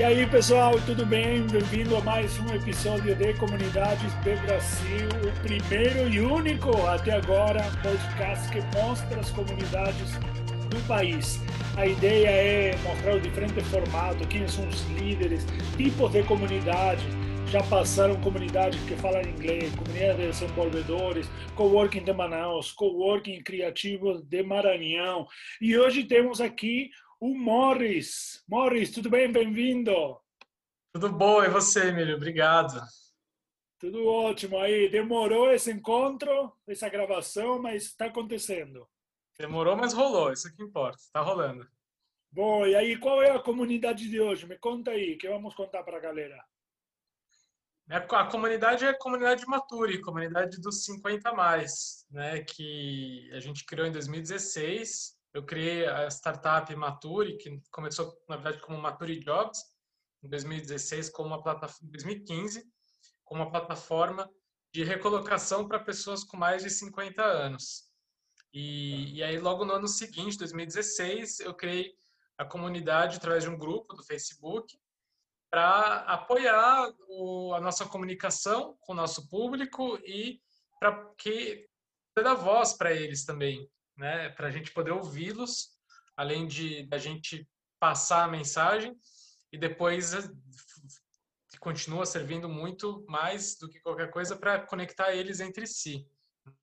E aí, pessoal, tudo bem? Bem-vindo a mais um episódio de Comunidades do Brasil, o primeiro e único até agora podcast que mostra as comunidades do país. A ideia é mostrar o diferente formato, quem são os líderes, tipos de comunidade. Já passaram comunidades que falam inglês, comunidades de desenvolvedores, coworking de Manaus, coworking criativos de Maranhão. E hoje temos aqui o Morris. Morris, tudo bem? Bem-vindo. Tudo bom, e você, Emílio? Obrigado. Tudo ótimo aí. Demorou esse encontro, essa gravação, mas está acontecendo. Demorou, mas rolou, isso que importa, está rolando. Bom, e aí, qual é a comunidade de hoje? Me conta aí, que vamos contar para a galera. A comunidade é a comunidade Maturi, comunidade dos 50 mais, né, que a gente criou em 2016 eu criei a startup Maturi, que começou, na verdade, como Maturi Jobs, em 2016, como uma plataforma, 2015, como uma plataforma de recolocação para pessoas com mais de 50 anos. E, e aí, logo no ano seguinte, 2016, eu criei a comunidade através de um grupo do Facebook para apoiar o, a nossa comunicação com o nosso público e para que dar voz para eles também né, para a gente poder ouvi-los, além de a gente passar a mensagem e depois eh, continua servindo muito mais do que qualquer coisa para conectar eles entre si.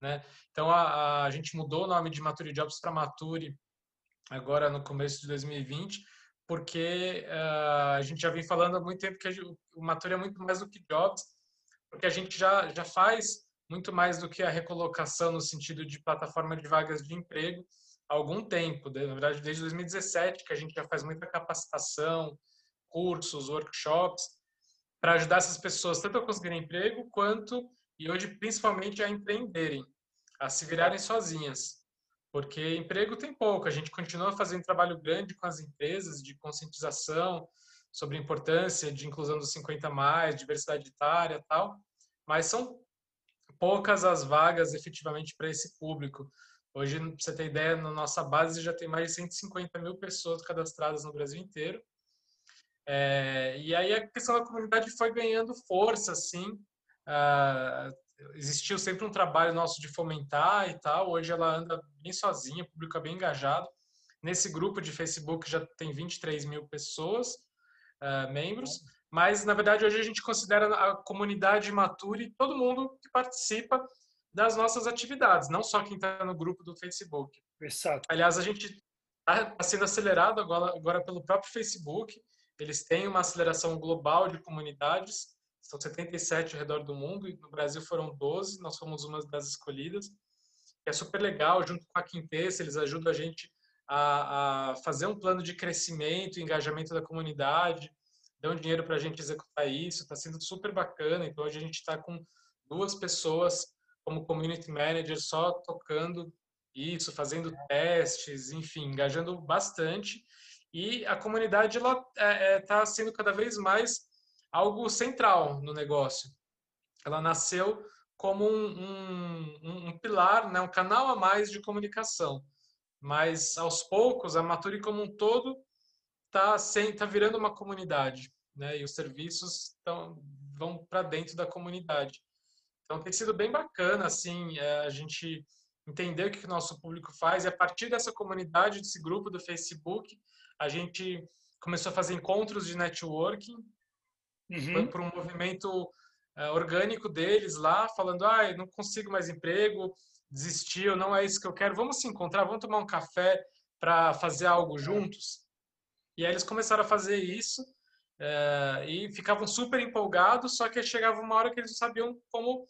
Né? Então a, a, gente mudou o nome de Maturi Jobs para Maturi agora no começo de 2020, porque uh, a gente já vem falando há muito tempo que o Maturi é muito mais do que Jobs, porque a gente já, já faz muito mais do que a recolocação no sentido de plataforma de vagas de emprego há algum tempo, na verdade desde 2017 que a gente já faz muita capacitação, cursos, workshops para ajudar essas pessoas tanto a conseguirem emprego quanto e hoje principalmente a empreenderem, a se virarem sozinhas. Porque emprego tem pouco, a gente continua fazendo trabalho grande com as empresas de conscientização sobre a importância de inclusão dos 50 mais, diversidade etária, tal, mas são poucas as vagas efetivamente para esse público. Hoje, para você ter ideia, na nossa base já tem mais de 150 mil pessoas cadastradas no Brasil inteiro. É, e aí a questão da comunidade foi ganhando força, assim. Uh, existiu sempre um trabalho nosso de fomentar e tal. Hoje ela anda bem sozinha, o público é bem engajado. Nesse grupo de Facebook já tem 23 mil pessoas, uh, membros. Mas, na verdade, hoje a gente considera a comunidade Mature todo mundo que participa das nossas atividades, não só quem está no grupo do Facebook. Exato. Aliás, a gente está tá sendo acelerado agora, agora pelo próprio Facebook. Eles têm uma aceleração global de comunidades, são 77 ao redor do mundo, e no Brasil foram 12, nós fomos uma das escolhidas. É super legal, junto com a Quintessa, eles ajudam a gente a, a fazer um plano de crescimento e engajamento da comunidade, dão dinheiro para a gente executar isso, está sendo super bacana. Então, hoje a gente está com duas pessoas como community manager só tocando isso, fazendo testes, enfim, engajando bastante. E a comunidade está é, é, tá sendo cada vez mais algo central no negócio. Ela nasceu como um, um, um pilar, né, um canal a mais de comunicação. Mas, aos poucos, a Maturi como um todo está tá virando uma comunidade, né? E os serviços tão, vão para dentro da comunidade. Então tem sido bem bacana, assim, é, a gente entender o que o nosso público faz e a partir dessa comunidade, desse grupo do Facebook, a gente começou a fazer encontros de networking, uhum. foi por um movimento uh, orgânico deles lá, falando, ah, não consigo mais emprego, desistiu, não é isso que eu quero, vamos se encontrar, vamos tomar um café para fazer algo juntos. E aí eles começaram a fazer isso é, e ficavam super empolgados, só que chegava uma hora que eles não sabiam como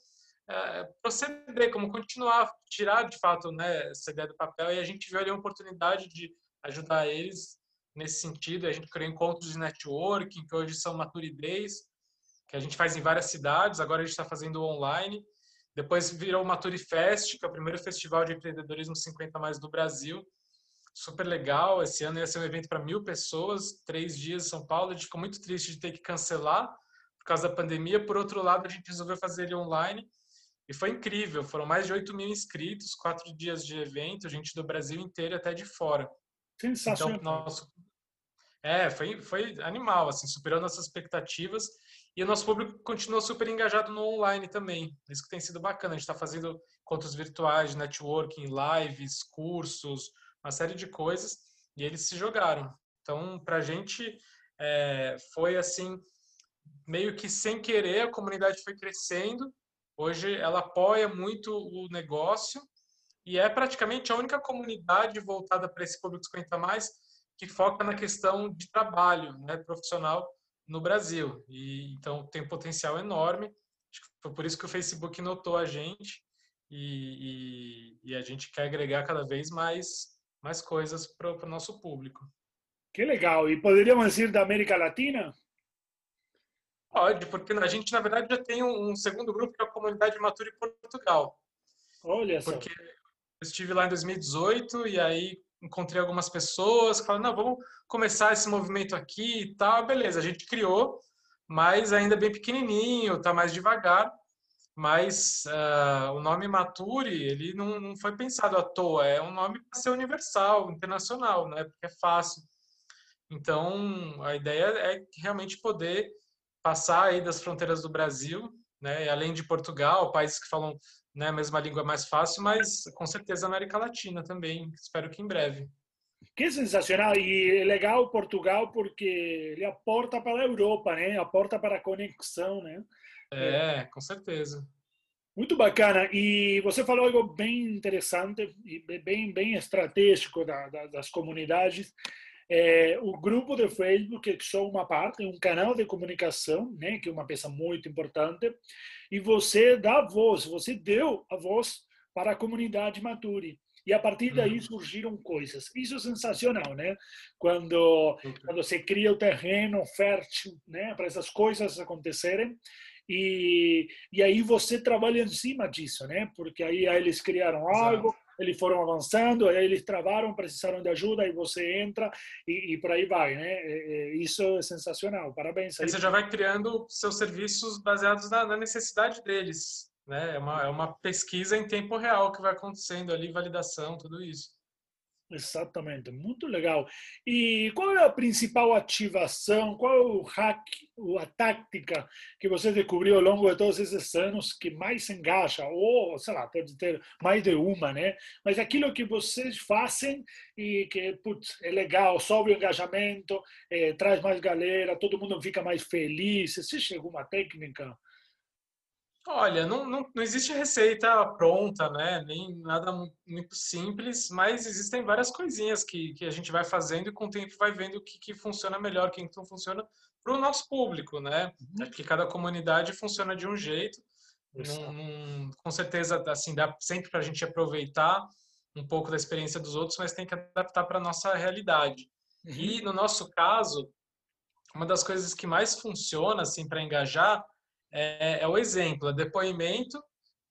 é, proceder, como continuar, tirar de fato né, essa ideia do papel. E a gente viu ali a oportunidade de ajudar eles nesse sentido. A gente criou encontros de networking, que hoje são Maturidez, que a gente faz em várias cidades, agora a gente está fazendo online. Depois virou o Maturifest, que é o primeiro festival de empreendedorismo 50 mais do Brasil, super legal. Esse ano ia ser um evento para mil pessoas, três dias em São Paulo. A gente ficou muito triste de ter que cancelar por causa da pandemia. Por outro lado, a gente resolveu fazer ele online e foi incrível. Foram mais de 8 mil inscritos, quatro dias de evento, gente do Brasil inteiro e até de fora. Sensacional. Então, nosso, É, foi, foi animal, assim, superou nossas expectativas. E o nosso público continuou super engajado no online também. Isso que tem sido bacana. A gente está fazendo encontros virtuais, networking, lives, cursos, uma série de coisas. E eles se jogaram. Então, para a gente, é, foi assim, meio que sem querer, a comunidade foi crescendo. Hoje ela apoia muito o negócio e é praticamente a única comunidade voltada para esse público 50 mais que foca na questão de trabalho né, profissional no Brasil. E então tem um potencial enorme. Foi por isso que o Facebook notou a gente e, e, e a gente quer agregar cada vez mais mais coisas para o nosso público. Que legal! E poderíamos dizer da América Latina? Pode, porque a gente, na verdade, já tem um, segundo grupo, que é a Comunidade Matura em Portugal. Olha só. Porque eu estive lá em 2018 e aí encontrei algumas pessoas que falaram, não, vamos começar esse movimento aqui e tal. Beleza, a gente criou, mas ainda bem pequenininho, tá mais devagar. Mas uh, o nome Mature, ele não, não foi pensado à toa, é um nome para ser universal, internacional, né? Porque é fácil. Então, a ideia é realmente poder passar aí das fronteiras do Brasil, né? Além de Portugal, países que falam né, a mesma língua é mais fácil, mas com certeza América Latina também. Espero que em breve. Que sensacional e é legal Portugal porque ele aporta para a Europa, né? Aporta para a conexão, né? É, com certeza. Muito bacana. E você falou algo bem interessante e bem bem estratégico da, da, das comunidades é, o grupo de Facebook é só uma parte, um canal de comunicação, né, que é uma peça muito importante, e você dá voz, você deu a voz para a comunidade Mature. E a partir daí uhum. surgiram coisas. Isso é sensacional, né? Quando, quando você cria o terreno fértil né, para essas coisas acontecerem. E, e aí você trabalha em cima disso, né? Porque aí, aí eles criaram algo, Exato eles foram avançando, aí eles travaram, precisaram de ajuda, e você entra e, e por aí vai, né? É, é, isso é sensacional, parabéns. Aí você já vai criando seus serviços baseados na, na necessidade deles, né? É uma, é uma pesquisa em tempo real que vai acontecendo ali, validação, tudo isso. Exatamente, muito legal. E qual é a principal ativação, qual é o hack, a tática que você descobriu ao longo de todos esses anos que mais engaja? Ou, sei lá, pode ter mais de uma, né? Mas aquilo que vocês fazem e que putz, é legal, sobe o engajamento, é, traz mais galera, todo mundo fica mais feliz. Existe alguma técnica? Olha, não, não, não existe receita pronta, né? Nem nada muito simples, mas existem várias coisinhas que, que a gente vai fazendo e com o tempo vai vendo o que, que funciona melhor, o que não funciona para o nosso público, né? Uhum. Acho que cada comunidade funciona de um jeito. Com certeza, assim, dá sempre para a gente aproveitar um pouco da experiência dos outros, mas tem que adaptar para a nossa realidade. Uhum. E no nosso caso, uma das coisas que mais funciona, assim, para engajar é, é o exemplo, é depoimento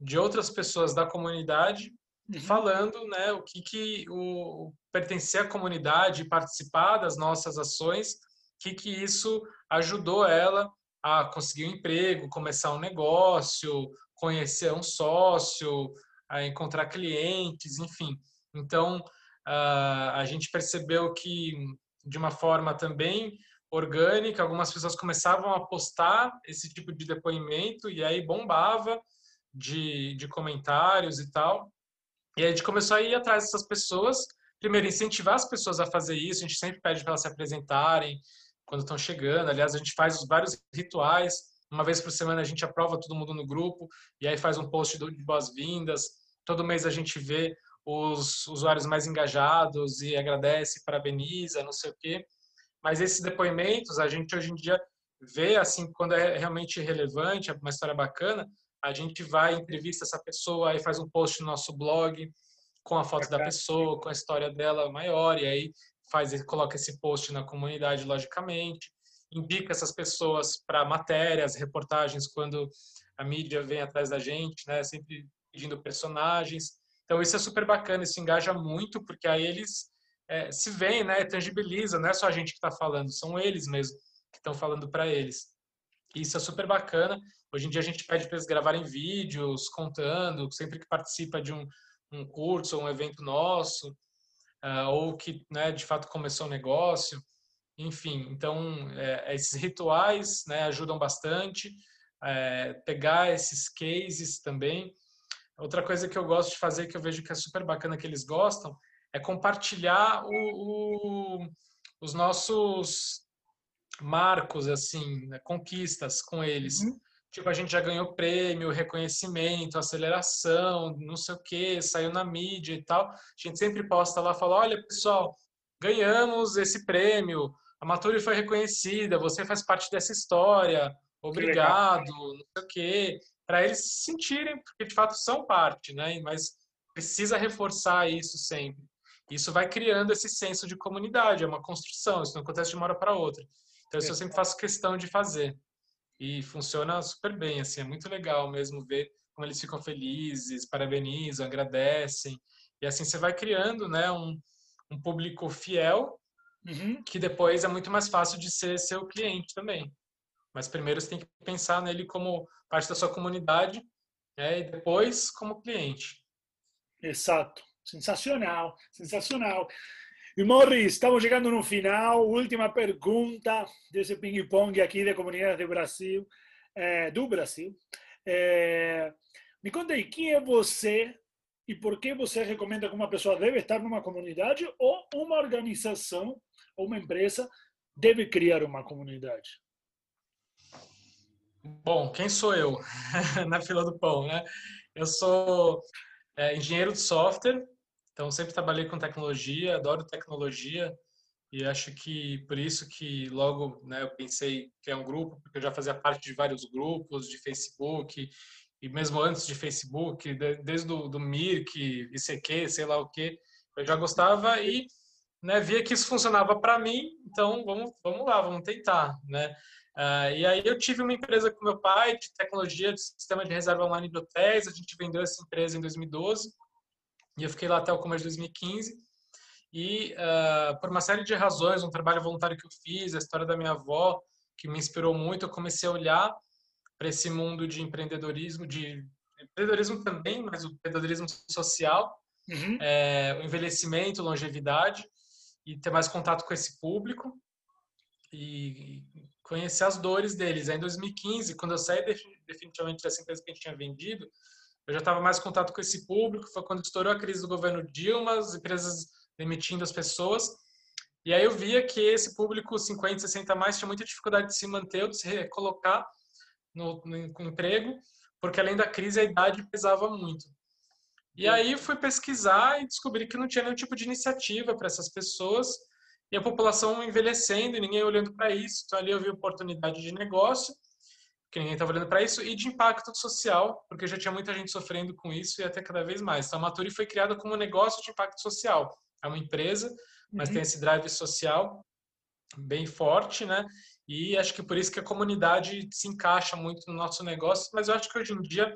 de outras pessoas da comunidade uhum. falando né, o que, que o, pertencer à comunidade, participar das nossas ações, o que, que isso ajudou ela a conseguir um emprego, começar um negócio, conhecer um sócio, a encontrar clientes, enfim. Então, a gente percebeu que, de uma forma também orgânica, algumas pessoas começavam a postar esse tipo de depoimento e aí bombava de, de comentários e tal. E aí a gente começou a ir atrás dessas pessoas, primeiro incentivar as pessoas a fazer isso, a gente sempre pede para elas se apresentarem quando estão chegando. Aliás, a gente faz vários rituais, uma vez por semana a gente aprova todo mundo no grupo e aí faz um post de boas-vindas. Todo mês a gente vê os usuários mais engajados e agradece, parabeniza, não sei o quê. Mas esses depoimentos, a gente hoje em dia vê, assim, quando é realmente relevante, é uma história bacana, a gente vai, entrevista essa pessoa, aí faz um post no nosso blog com a foto da pessoa, com a história dela maior, e aí faz, coloca esse post na comunidade, logicamente, indica essas pessoas para matérias, reportagens, quando a mídia vem atrás da gente, né, sempre pedindo personagens. Então isso é super bacana, isso engaja muito, porque aí eles é, se vê, né, tangibiliza, não é só a gente que está falando, são eles mesmo que estão falando para eles. Isso é super bacana. Hoje em dia a gente pede para eles gravarem vídeos, contando, sempre que participa de um, um curso ou um evento nosso, uh, ou que né, de fato começou um negócio. enfim. Então, é, esses rituais né, ajudam bastante. É, pegar esses cases também. Outra coisa que eu gosto de fazer, que eu vejo que é super bacana que eles gostam, é compartilhar o, o, os nossos marcos, assim, né, conquistas com eles. Uhum. Tipo, a gente já ganhou prêmio, reconhecimento, aceleração, não sei o que, saiu na mídia e tal. A gente sempre posta lá, fala, olha, pessoal, ganhamos esse prêmio, a Maturi foi reconhecida, você faz parte dessa história, obrigado, não sei o quê. Para eles se sentirem, porque de fato são parte, né? Mas precisa reforçar isso sempre. Isso vai criando esse senso de comunidade, é uma construção, isso não acontece de uma hora para outra. Então, isso eu sempre faço questão de fazer e funciona super bem, assim, é muito legal mesmo ver como eles ficam felizes, parabenizam, agradecem, e assim você vai criando, né, um, um público fiel, uhum. que depois é muito mais fácil de ser seu cliente também. Mas primeiro você tem que pensar nele como parte da sua comunidade, né, e depois como cliente. Exato. Sensacional, sensacional. E Morris, estamos chegando no final. Última pergunta desse ping-pong aqui de comunidades do Brasil. É, do Brasil. É, me conta aí, quem é você e por que você recomenda que uma pessoa deve estar numa comunidade ou uma organização ou uma empresa deve criar uma comunidade? Bom, quem sou eu na fila do pão, né? Eu sou é, engenheiro de software, então, sempre trabalhei com tecnologia, adoro tecnologia e acho que por isso que logo né, eu pensei que é um grupo, porque eu já fazia parte de vários grupos de Facebook e mesmo antes de Facebook, desde o do Mirk, ICQ, sei lá o que, eu já gostava e né, via que isso funcionava para mim, então vamos, vamos lá, vamos tentar, né? Uh, e aí eu tive uma empresa com meu pai de tecnologia de sistema de reserva online de hotéis, a gente vendeu essa empresa em 2012 e eu fiquei lá até o começo de 2015. E uh, por uma série de razões, um trabalho voluntário que eu fiz, a história da minha avó, que me inspirou muito, eu comecei a olhar para esse mundo de empreendedorismo, de empreendedorismo também, mas o empreendedorismo social, uhum. é, o envelhecimento, longevidade, e ter mais contato com esse público e conhecer as dores deles. Aí, em 2015, quando eu saí definitivamente dessa empresa que a gente tinha vendido, eu já estava mais em contato com esse público, foi quando estourou a crise do governo Dilma, as empresas demitindo as pessoas. E aí eu via que esse público 50, 60 mais tinha muita dificuldade de se manter ou de se recolocar no, no, no emprego, porque além da crise a idade pesava muito. E aí fui pesquisar e descobri que não tinha nenhum tipo de iniciativa para essas pessoas e a população envelhecendo e ninguém olhando para isso. Então ali eu vi oportunidade de negócio que ninguém estava olhando para isso, e de impacto social, porque já tinha muita gente sofrendo com isso e até cada vez mais. Então, a Maturi foi criada como um negócio de impacto social. É uma empresa, mas uhum. tem esse drive social bem forte, né? E acho que por isso que a comunidade se encaixa muito no nosso negócio, mas eu acho que hoje em dia,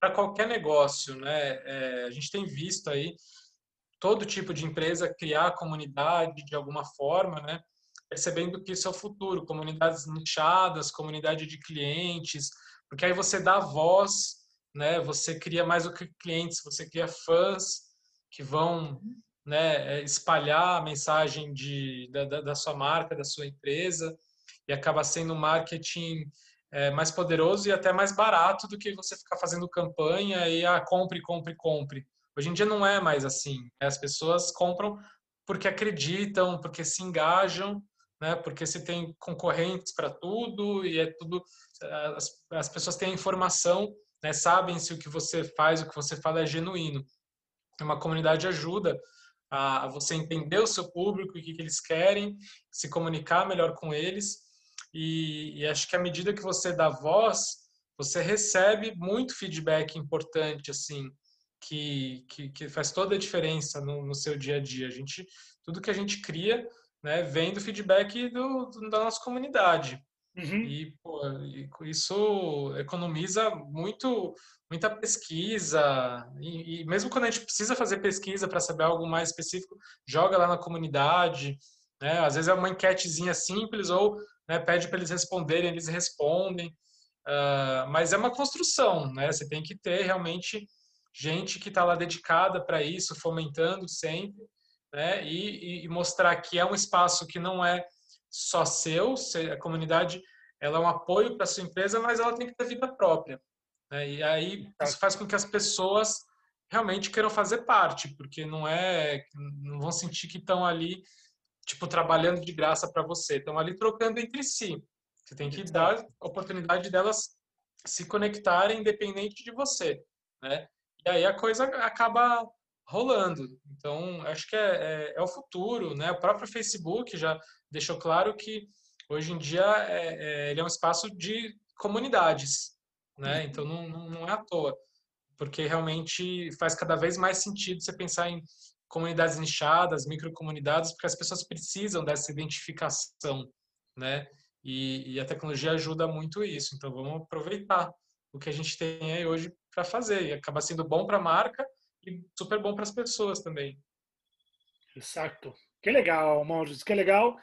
para qualquer negócio, né? É, a gente tem visto aí todo tipo de empresa criar comunidade de alguma forma, né? Percebendo que isso é o futuro, comunidades nichadas, comunidade de clientes, porque aí você dá voz, né? Você cria mais do que clientes, você cria fãs que vão né, espalhar a mensagem de, da, da sua marca, da sua empresa, e acaba sendo um marketing é, mais poderoso e até mais barato do que você ficar fazendo campanha e ah, compre, compre, compre. Hoje em dia não é mais assim. As pessoas compram porque acreditam, porque se engajam né? Porque se tem concorrentes para tudo e é tudo, as, as pessoas têm informação, né? Sabem se o que você faz, o que você fala é genuíno. Uma comunidade ajuda a, a você entender o seu público o que, que eles querem, se comunicar melhor com eles. E, e acho que à medida que você dá voz, você recebe muito feedback importante, assim, que, que, que faz toda a diferença no, no, seu dia a dia. A gente, tudo que a gente cria, né, vem do feedback do, do da nossa comunidade. Uhum. E pô, isso economiza muito, muita pesquisa. E, e, mesmo quando a gente precisa fazer pesquisa para saber algo mais específico, joga lá na comunidade. Né? Às vezes é uma enquetezinha simples ou né, pede para eles responderem, eles respondem. Uh, mas é uma construção, né? Você tem que ter realmente gente que está lá dedicada para isso, fomentando sempre né? E, e, mostrar que é um espaço que não é só seu, a comunidade ela é um apoio para sua empresa, mas ela tem que ter vida própria. Né? E aí isso faz com que as pessoas realmente queiram fazer parte, porque não é, não vão sentir que estão ali tipo trabalhando de graça para você, estão ali trocando entre si. Você tem que dar oportunidade delas se conectarem independente de você, né? E aí a coisa acaba rolando. Então, acho que é, é, é, o futuro, né? O próprio Facebook já deixou claro que hoje em dia é, é ele é um espaço de comunidades, né? Uhum. Então, não, não é à toa, porque realmente faz cada vez mais sentido você pensar em comunidades nichadas, microcomunidades, porque as pessoas precisam dessa identificação, né? E, e, a tecnologia ajuda muito isso. Então, vamos aproveitar o que a gente tem aí hoje para fazer. E acaba sendo bom para a marca e super bom para as pessoas também. Exato. Que legal, Maurício, que legal.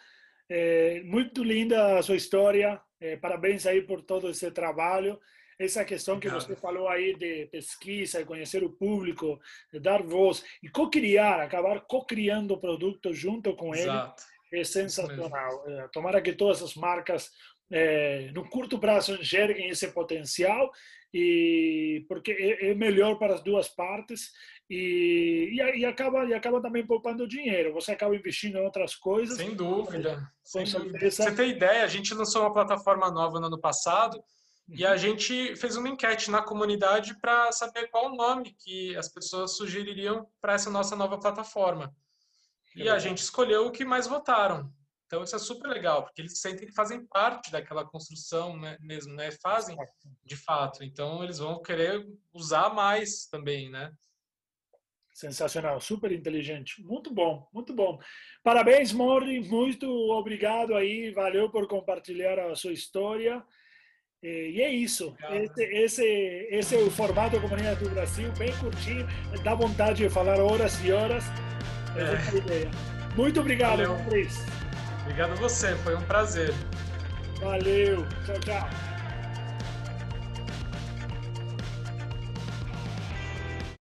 É, muito linda a sua história. É, parabéns aí por todo esse trabalho. Essa questão que você falou aí de pesquisa, de conhecer o público, de dar voz e co-criar, acabar co-criando produtos junto com Exato. ele, é sensacional. É, tomara que todas as marcas, é, no curto prazo, enxerguem esse potencial e porque é, é melhor para as duas partes e, e, e, acaba e acaba também poupando dinheiro. Você acaba investindo em outras coisas. Sem dúvida. Sem dúvida. Você tem ideia? A gente lançou uma plataforma nova no ano passado e a uhum. gente fez uma enquete na comunidade para saber qual o nome que as pessoas sugeririam para essa nossa nova plataforma. E a gente escolheu o que mais votaram. Então isso é super legal, porque eles sentem que fazem parte daquela construção né, mesmo, né? Fazem de fato. Então eles vão querer usar mais também, né? Sensacional, super inteligente. Muito bom, muito bom. Parabéns, Morri. Muito obrigado aí. Valeu por compartilhar a sua história. E é isso. Esse, esse, esse é o formato da Comunidade do Brasil, bem curtinho. Dá vontade de falar horas e horas. É ideia. Muito obrigado, Cris. Obrigado a você, foi um prazer. Valeu. Tchau, tchau.